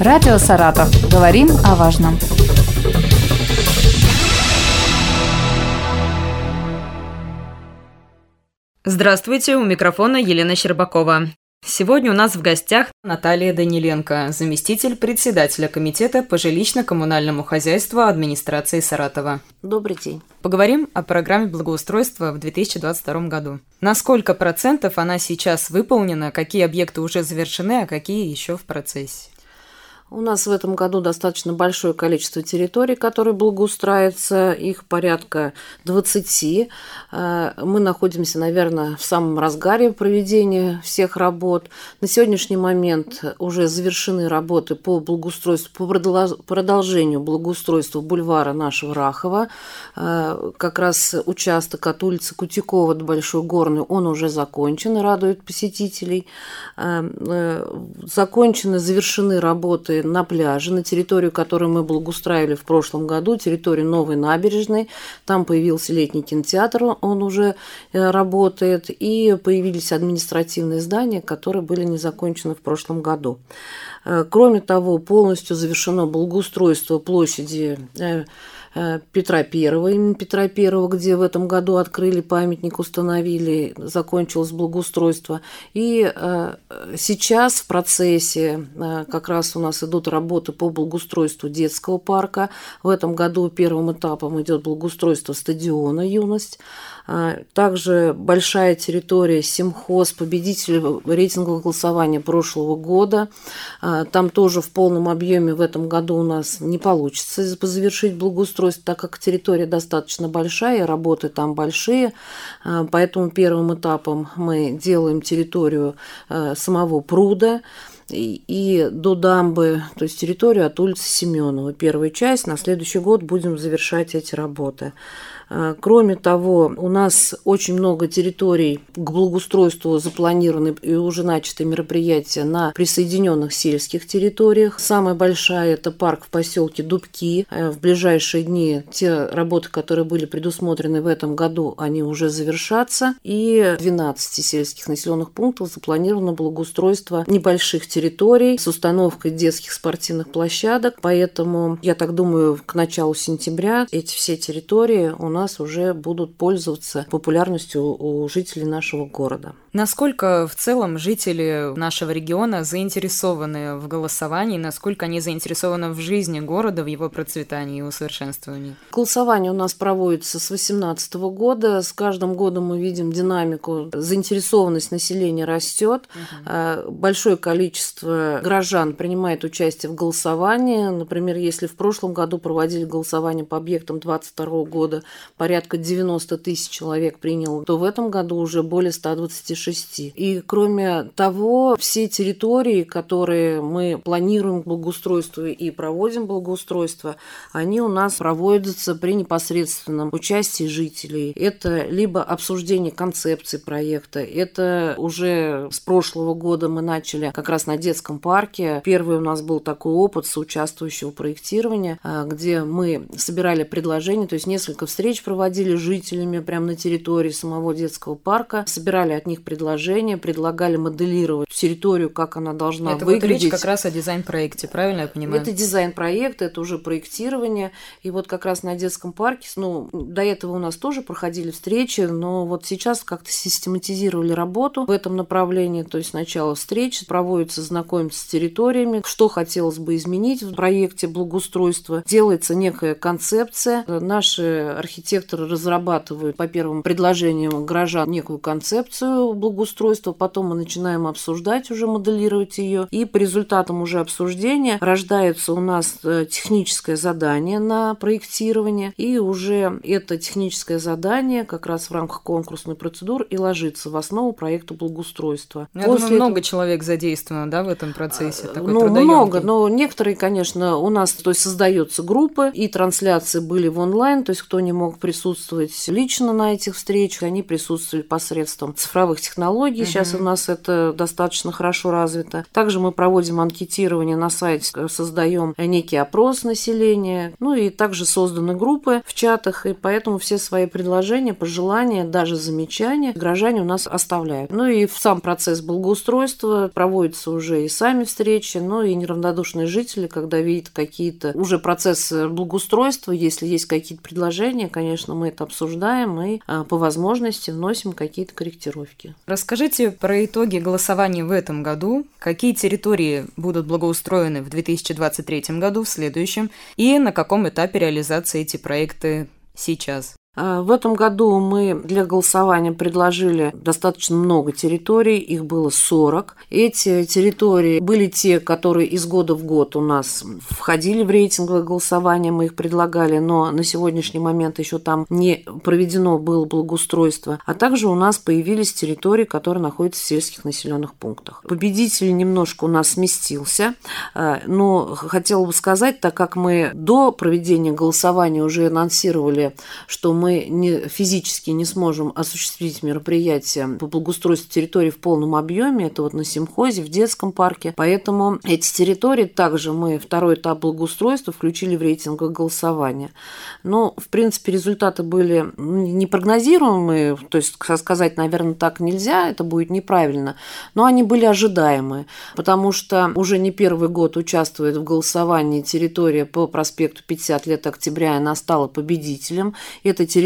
Радио «Саратов». Говорим о важном. Здравствуйте, у микрофона Елена Щербакова. Сегодня у нас в гостях Наталья Даниленко, заместитель председателя Комитета по жилищно-коммунальному хозяйству администрации Саратова. Добрый день. Поговорим о программе благоустройства в 2022 году. На сколько процентов она сейчас выполнена, какие объекты уже завершены, а какие еще в процессе? У нас в этом году достаточно большое количество территорий, которые благоустраиваются, их порядка 20. Э, мы находимся, наверное, в самом разгаре проведения всех работ. На сегодняшний момент уже завершены работы по благоустройству, по продолжению благоустройства бульвара нашего Рахова. Э, как раз участок от улицы Кутикова до Большой Горной, он уже закончен радует посетителей. Э, закончены, завершены работы на пляже, на территорию, которую мы благоустраивали в прошлом году, территорию Новой набережной. Там появился летний кинотеатр, он уже э, работает, и появились административные здания, которые были не закончены в прошлом году. Э, кроме того, полностью завершено благоустройство площади э, Э, Петра Первого, имени Петра Первого, где в этом году открыли памятник, установили, закончилось благоустройство. И сейчас в процессе как раз у нас идут работы по благоустройству детского парка. В этом году первым этапом идет благоустройство стадиона «Юность». А, также большая территория Симхоз, победитель рейтингового голосования прошлого года. А, там тоже в полном объеме в этом году у нас не получится завершить благоустройство, так как территория достаточно большая, работы там большие. А, поэтому первым этапом мы делаем территорию самого пруда и до дамбы, то есть территорию от улицы Семенова. Первая часть. На следующий год будем завершать эти работы. А, кроме того, у нас очень много территорий к благоустройству запланированы и уже начаты мероприятия на присоединенных сельских территориях. Самая большая – это парк в поселке Дубки. Э, в ближайшие дни те работы, которые были предусмотрены в этом году, они уже завершатся. И 12 сельских населенных пунктов запланировано благоустройство небольших территорий с установкой детских спортивных площадок. Поэтому, я так думаю, к началу сентября эти все территории у нас нас уже будут пользоваться популярностью у жителей нашего города. Насколько в целом жители нашего региона заинтересованы в голосовании, насколько они заинтересованы в жизни города, в его процветании и усовершенствовании? Голосование у нас проводится с 2018 года. С каждым годом мы видим динамику. Заинтересованность населения растет. Угу. Большое количество горожан принимает участие в голосовании. Например, если в прошлом году проводили голосование по объектам 2022 года, порядка 90 тысяч человек принял, то в этом году уже более 126 6. И кроме того, все территории, которые мы планируем благоустройство и проводим благоустройство, они у нас проводятся при непосредственном участии жителей. Это либо обсуждение концепции проекта, это уже с прошлого года мы начали как раз на детском парке. Первый у нас был такой опыт соучаствующего проектирования, а, где мы собирали предложения, то есть несколько встреч проводили с жителями прямо на территории самого детского парка, собирали от них предложения, предлагали моделировать территорию, как она должна это выглядеть. Это вот речь как раз о дизайн-проекте, правильно я понимаю? Это дизайн-проект, это уже проектирование. И вот как раз на детском парке, ну, до этого у нас тоже проходили встречи, но вот сейчас как-то систематизировали работу в этом направлении. То есть сначала встречи, проводятся знакомиться с территориями, что хотелось бы изменить в проекте благоустройства. Делается некая концепция. Наши архитекторы разрабатывают по первым предложениям горожан некую концепцию благоустройства, потом мы начинаем обсуждать, уже моделировать ее, и по результатам уже обсуждения рождается у нас э, техническое задание на проектирование, и уже это техническое задание как раз в рамках конкурсной процедуры и ложится в основу проекта благоустройства. Я После думаю, этого... много человек задействовано, да, в этом процессе? А, такой ну, много, но некоторые, конечно, у нас, то есть создается группа, и трансляции были в онлайн, то есть кто не мог мог присутствовать лично на этих встречах, они присутствовали посредством цифровых технологий. Угу. Сейчас у нас это достаточно хорошо развито. Также мы проводим анкетирование на сайте, создаем некий опрос населения. Ну и также созданы группы в чатах, и поэтому все свои предложения, пожелания, даже замечания граждане у нас оставляют. Ну и в сам процесс благоустройства проводятся уже и сами встречи, ну и неравнодушные жители, когда видят какие-то уже процессы благоустройства, если есть какие-то предложения, конечно, мы это обсуждаем и а, по возможности вносим какие-то корректировки. Расскажите про итоги голосования в этом году, какие территории будут благоустроены в 2023 году, в следующем, и на каком этапе реализации эти проекты сейчас? А, в этом году мы для голосования предложили достаточно много территорий, их было 40. Эти территории были те, которые из года в год у нас входили в рейтинговое голосование, мы их предлагали, но на сегодняшний момент еще там не проведено было благоустройство. А также у нас появились территории, которые находятся в сельских населенных пунктах. Победитель немножко у нас сместился, а, но хотела бы сказать, так как мы до проведения голосования уже анонсировали, что мы мы не, физически не сможем осуществить мероприятие по благоустройству территории в полном объеме, это вот на Симхозе, в детском парке, поэтому эти территории также мы второй этап благоустройства включили в рейтинг голосования. Но, в принципе, результаты были непрогнозируемые, то есть сказать, наверное, так нельзя, это будет неправильно, но они были ожидаемые, потому что уже не первый год участвует в голосовании территория по проспекту 50 лет октября, и она стала победителем. Это территория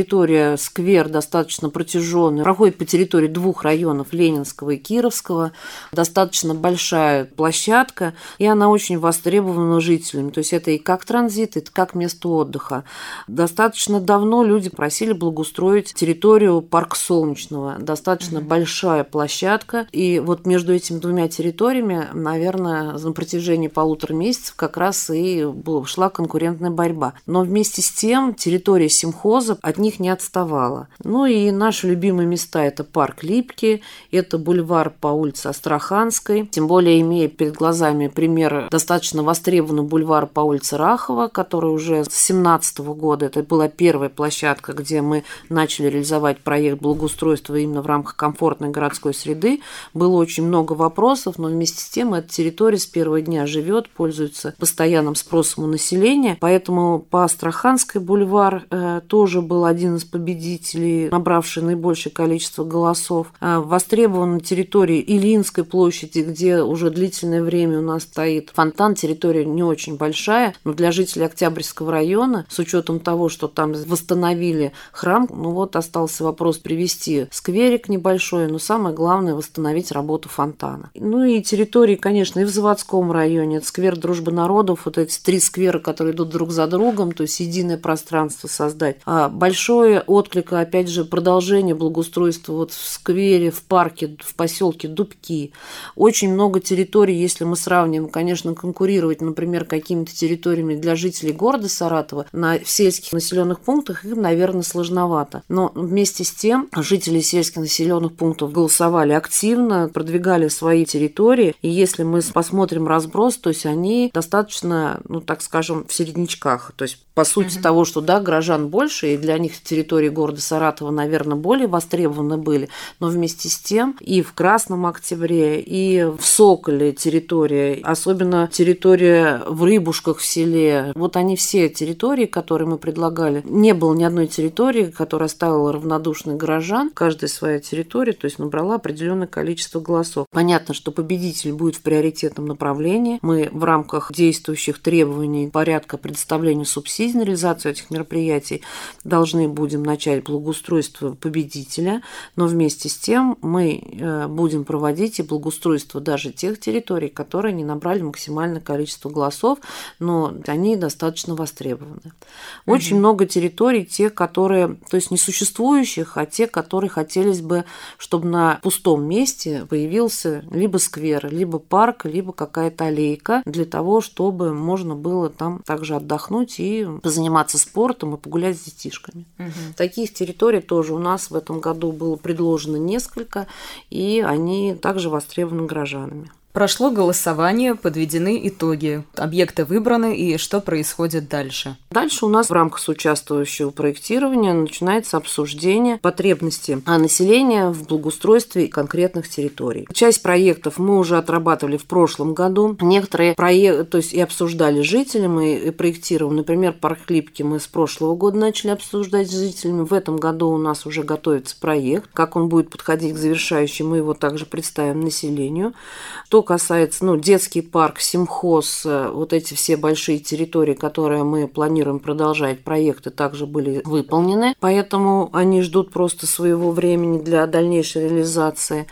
сквер достаточно протяженный, проходит по территории двух районов Ленинского и Кировского, достаточно большая площадка, и она очень востребована жителями. То есть это и как транзит, это как место отдыха. Достаточно давно люди просили благоустроить территорию парк Солнечного. Достаточно mm-hmm. большая площадка. И вот между этими двумя территориями, наверное, на протяжении полутора месяцев как раз и шла конкурентная борьба. Но вместе с тем территория симхоза от них не отставала. Ну и наши любимые места – это парк Липки, это бульвар по улице Астраханской, тем более имея перед глазами пример достаточно востребованный бульвар по улице Рахова, который уже с 17 года, это была первая площадка, где мы начали реализовать проект благоустройства именно в рамках комфортной городской среды. Было очень много вопросов, но вместе с тем эта территория с первого дня живет, пользуется постоянным спросом у населения, поэтому по Астраханской бульвар э, тоже был один из победителей, набравший наибольшее количество голосов. А, востребован на территории Илинской площади, где уже длительное время у нас стоит фонтан. Территория не очень большая, но для жителей Октябрьского района, с учетом того, что там восстановили храм, ну вот остался вопрос привести скверик небольшой, но самое главное восстановить работу фонтана. Ну и территории, конечно, и в заводском районе, это сквер Дружбы народов, вот эти три сквера, которые идут друг за другом, то есть единое пространство создать. А большой большой отклик, опять же, продолжение благоустройства вот в сквере, в парке, в поселке Дубки. Очень много территорий, если мы сравним, конечно, конкурировать, например, какими-то территориями для жителей города Саратова на сельских населенных пунктах им, наверное, сложновато. Но вместе с тем жители сельских населенных пунктов голосовали активно, продвигали свои территории. И если мы посмотрим разброс, то есть они достаточно, ну так скажем, в середнячках. То есть по сути угу. того, что да, горожан больше, и для них территории города Саратова, наверное, более востребованы были, но вместе с тем и в Красном Октябре, и в Соколе территория, особенно территория в Рыбушках в селе, вот они все территории, которые мы предлагали, не было ни одной территории, которая оставила равнодушных горожан, каждая своя территория, то есть набрала определенное количество голосов. Понятно, что победитель будет в приоритетном направлении. Мы в рамках действующих требований порядка предоставления субсидий на реализацию этих мероприятий, должны будем начать благоустройство победителя, но вместе с тем мы э, будем проводить и благоустройство даже тех территорий, которые не набрали максимальное количество голосов, но они достаточно востребованы. Очень угу. много территорий, те, которые, то есть не существующих, а те, которые хотелось бы, чтобы на пустом месте появился либо сквер, либо парк, либо какая-то аллейка для того, чтобы можно было там также отдохнуть и позаниматься спортом и погулять с детишками. Угу. Таких территорий тоже у нас в этом году было предложено несколько, и они также востребованы горожанами. Прошло голосование, подведены итоги. Объекты выбраны и что происходит дальше? Дальше у нас в рамках соучаствующего проектирования начинается обсуждение потребностей населения в благоустройстве конкретных территорий. Часть проектов мы уже отрабатывали в прошлом году. Некоторые проекты, то есть и обсуждали жителями, и проектировали. Например, парк Липки мы с прошлого года начали обсуждать с жителями. В этом году у нас уже готовится проект. Как он будет подходить к завершающему, мы его также представим населению. Касается, ну, детский парк, симхоз, э, вот эти все большие территории, которые мы планируем продолжать, проекты также были выполнены, поэтому они ждут просто своего времени для дальнейшей реализации.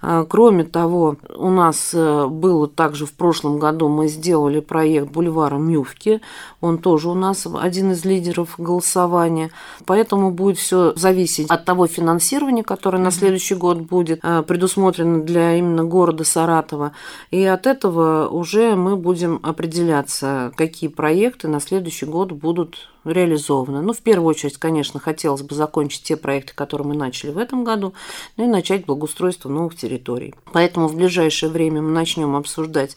А, кроме того, у нас э, было также в прошлом году мы сделали проект бульвара Мювки. Он тоже у нас один из лидеров голосования. Поэтому будет все зависеть от того финансирования, которое на следующий год будет э, предусмотрено для именно города Саратова. И от этого уже мы будем определяться, какие проекты на следующий год будут реализованы. Ну, в первую очередь, конечно, хотелось бы закончить те проекты, которые мы начали в этом году, ну и начать благоустройство новых территорий. Поэтому в ближайшее время мы начнем обсуждать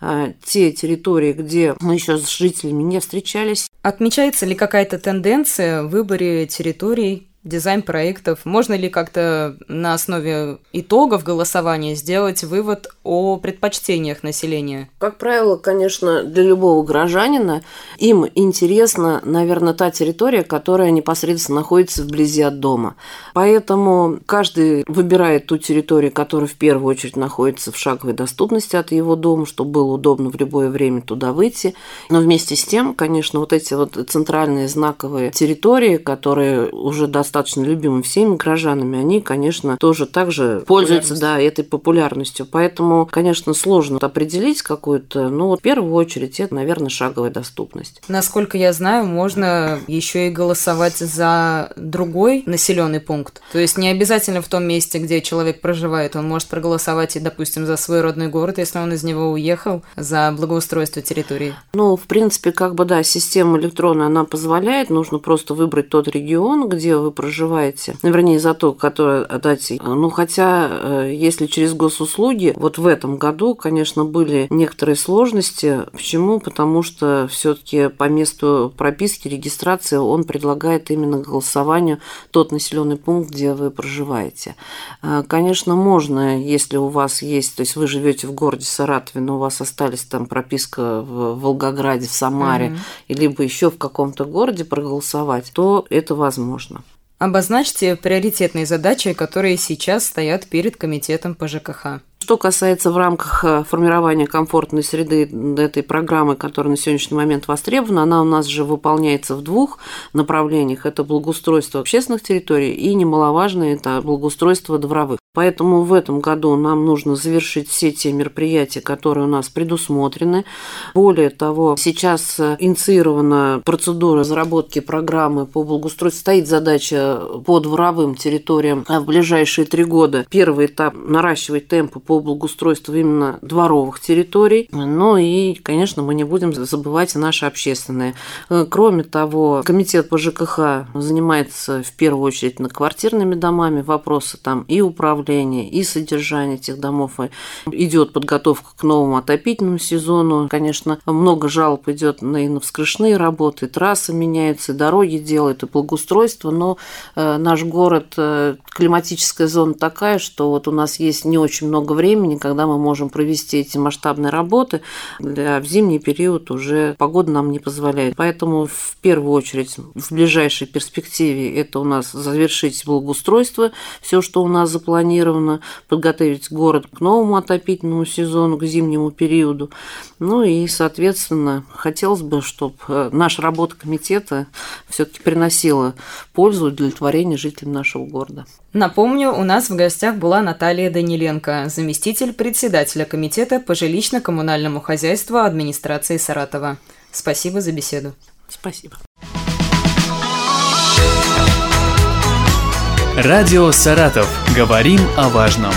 э, те территории, где мы еще с жителями не встречались. Отмечается ли какая-то тенденция в выборе территорий дизайн проектов. Можно ли как-то на основе итогов голосования сделать вывод о предпочтениях населения? Как правило, конечно, для любого горожанина им интересна, наверное, та территория, которая непосредственно находится вблизи от дома. Поэтому каждый выбирает ту территорию, которая в первую очередь находится в шаговой доступности от его дома, чтобы было удобно в любое время туда выйти. Но вместе с тем, конечно, вот эти вот центральные знаковые территории, которые уже достаточно достаточно любимы всеми горожанами, они, конечно, тоже также пользуются да, этой популярностью. Поэтому, конечно, сложно определить какую-то, ну, вот в первую очередь, это, наверное, шаговая доступность. Насколько я знаю, можно еще и голосовать за другой населенный пункт. То есть не обязательно в том месте, где человек проживает, он может проголосовать и, допустим, за свой родной город, если он из него уехал, за благоустройство территории. Ну, в принципе, как бы, да, система электронная, она позволяет, нужно просто выбрать тот регион, где вы проживаете, ну, вернее, за то, которое отдать. Ну, хотя, э, если через госуслуги, вот в этом году, конечно, были некоторые сложности. Почему? Потому что все-таки по месту прописки, регистрации он предлагает именно голосованию тот населенный пункт, где вы проживаете. Э, конечно, можно, если у вас есть, то есть вы живете в городе Саратове, но у вас остались там прописка в Волгограде, в Самаре, mm-hmm. либо еще в каком-то городе проголосовать, то это возможно. Обозначьте приоритетные задачи, которые сейчас стоят перед комитетом по ЖКХ. Что касается в рамках э, формирования комфортной среды этой программы, которая на сегодняшний момент востребована, она у нас же выполняется в двух направлениях. Это благоустройство общественных территорий и немаловажно это благоустройство дворовых. Поэтому в этом году нам нужно завершить все те мероприятия, которые у нас предусмотрены. Более того, сейчас э, инициирована процедура разработки программы по благоустройству. Стоит задача по дворовым территориям в ближайшие три года. Первый этап – наращивать темпы по по благоустройству именно дворовых территорий. Ну и, конечно, мы не будем забывать наши общественные. Э, кроме того, комитет по ЖКХ занимается в первую очередь на квартирными домами. Вопросы там и управления, и содержания этих домов. Идет подготовка к новому отопительному сезону. Конечно, много жалоб идет на, и на вскрышные работы, трассы меняются, дороги делают, и благоустройство. Но э, наш город, э, климатическая зона такая, что вот у нас есть не очень много времени времени, когда мы можем провести эти масштабные работы, для, в зимний период уже погода нам не позволяет. Поэтому в первую очередь в ближайшей перспективе это у нас завершить благоустройство, все, что у нас запланировано, подготовить город к новому отопительному сезону, к зимнему периоду. Ну и, соответственно, хотелось бы, чтобы э, наша работа комитета все-таки приносила пользу удовлетворение жителям нашего города. Напомню, у нас в гостях была Наталья Даниленко, заместитель председателя комитета по жилищно-коммунальному хозяйству администрации Саратова. Спасибо за беседу. Спасибо. Радио «Саратов». Говорим о важном.